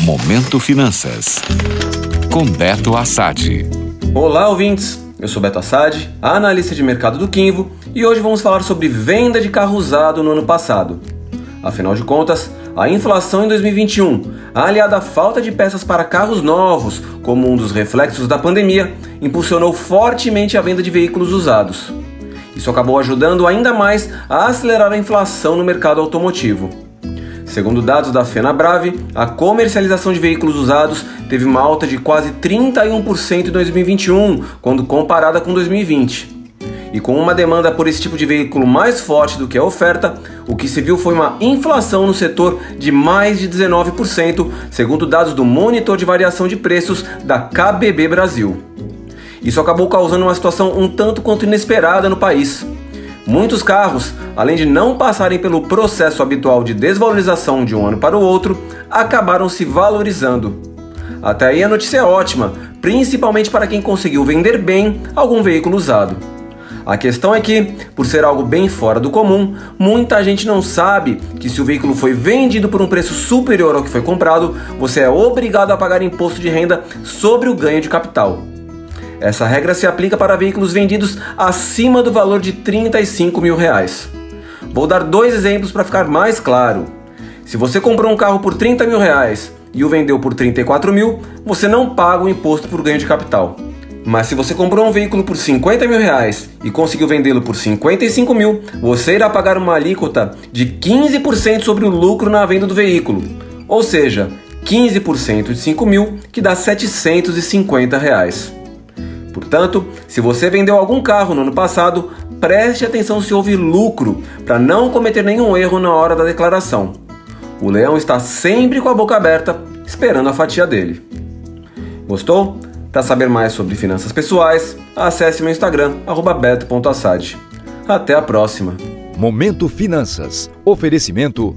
Momento Finanças. Com Beto Assad. Olá, ouvintes. Eu sou Beto Assad, analista de mercado do Quinvo, e hoje vamos falar sobre venda de carro usado no ano passado. Afinal de contas, a inflação em 2021, aliada à falta de peças para carros novos, como um dos reflexos da pandemia, impulsionou fortemente a venda de veículos usados. Isso acabou ajudando ainda mais a acelerar a inflação no mercado automotivo. Segundo dados da FenaBrave, a comercialização de veículos usados teve uma alta de quase 31% em 2021, quando comparada com 2020. E com uma demanda por esse tipo de veículo mais forte do que a oferta, o que se viu foi uma inflação no setor de mais de 19%, segundo dados do Monitor de Variação de Preços da KBB Brasil. Isso acabou causando uma situação um tanto quanto inesperada no país. Muitos carros, além de não passarem pelo processo habitual de desvalorização de um ano para o outro, acabaram se valorizando. Até aí a notícia é ótima, principalmente para quem conseguiu vender bem algum veículo usado. A questão é que, por ser algo bem fora do comum, muita gente não sabe que se o veículo foi vendido por um preço superior ao que foi comprado, você é obrigado a pagar imposto de renda sobre o ganho de capital. Essa regra se aplica para veículos vendidos acima do valor de 35 mil reais. Vou dar dois exemplos para ficar mais claro. Se você comprou um carro por 30 mil reais e o vendeu por 34 mil, você não paga o imposto por ganho de capital. Mas se você comprou um veículo por 50 mil reais e conseguiu vendê-lo por 55 mil, você irá pagar uma alíquota de 15% sobre o lucro na venda do veículo. Ou seja, 15% de 5 mil, que dá 750 reais. Portanto, se você vendeu algum carro no ano passado, preste atenção se houve lucro, para não cometer nenhum erro na hora da declaração. O leão está sempre com a boca aberta, esperando a fatia dele. Gostou? Para saber mais sobre finanças pessoais, acesse meu Instagram, beto.assad. Até a próxima! Momento Finanças. Oferecimento